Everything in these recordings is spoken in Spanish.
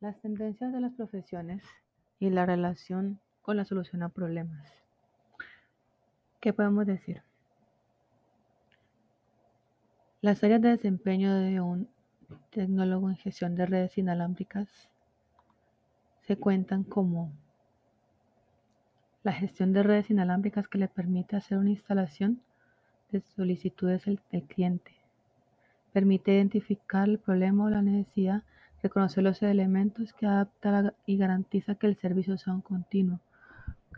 Las tendencias de las profesiones y la relación con la solución a problemas. ¿Qué podemos decir? Las áreas de desempeño de un tecnólogo en gestión de redes inalámbricas se cuentan como la gestión de redes inalámbricas que le permite hacer una instalación de solicitudes del, cliente. Permite identificar el problema o la necesidad reconocer los elementos que adapta y garantiza que el servicio sea un continuo,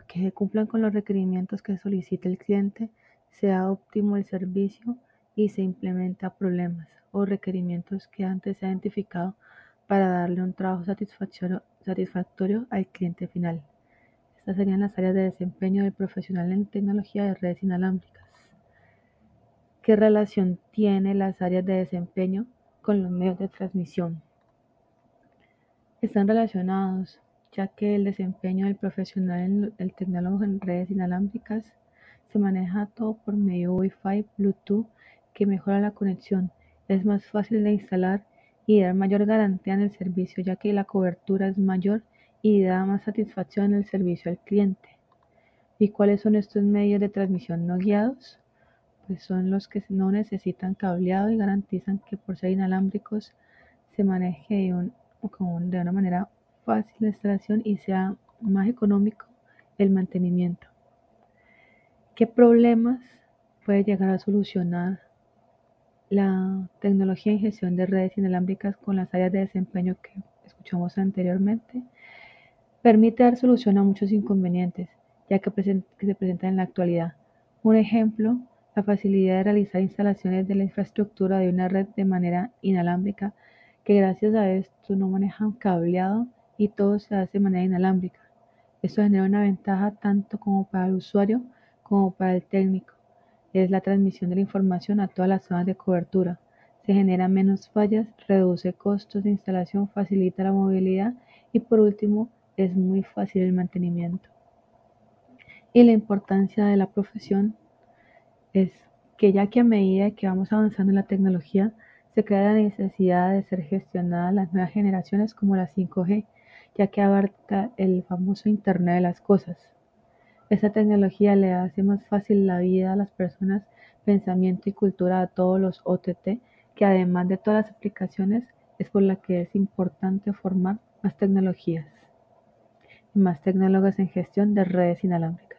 que cumplan con los requerimientos que solicita el cliente, sea óptimo el servicio y se implementa problemas o requerimientos que antes se ha identificado para darle un trabajo satisfactorio, satisfactorio al cliente final. Estas serían las áreas de desempeño del profesional en tecnología de redes inalámbricas. ¿Qué relación tiene las áreas de desempeño con los medios de transmisión? Están relacionados, ya que el desempeño del profesional el tecnólogo en redes inalámbricas se maneja todo por medio Wi-Fi, Bluetooth, que mejora la conexión, es más fácil de instalar y da mayor garantía en el servicio, ya que la cobertura es mayor y da más satisfacción en el servicio al cliente. ¿Y cuáles son estos medios de transmisión no guiados? Pues son los que no necesitan cableado y garantizan que por ser inalámbricos se maneje un de una manera fácil la instalación y sea más económico el mantenimiento. ¿Qué problemas puede llegar a solucionar la tecnología en gestión de redes inalámbricas con las áreas de desempeño que escuchamos anteriormente? Permite dar solución a muchos inconvenientes, ya que, que se presentan en la actualidad. Un ejemplo, la facilidad de realizar instalaciones de la infraestructura de una red de manera inalámbrica que gracias a esto no manejan cableado y todo se hace de manera inalámbrica. Esto genera una ventaja tanto como para el usuario como para el técnico. Es la transmisión de la información a todas las zonas de cobertura. Se generan menos fallas, reduce costos de instalación, facilita la movilidad y por último es muy fácil el mantenimiento. Y la importancia de la profesión es que ya que a medida que vamos avanzando en la tecnología, se crea la necesidad de ser gestionada las nuevas generaciones como la 5G, ya que abarca el famoso Internet de las Cosas. Esta tecnología le hace más fácil la vida a las personas, pensamiento y cultura a todos los OTT, que además de todas las aplicaciones es por la que es importante formar más tecnologías y más tecnólogos en gestión de redes inalámbricas.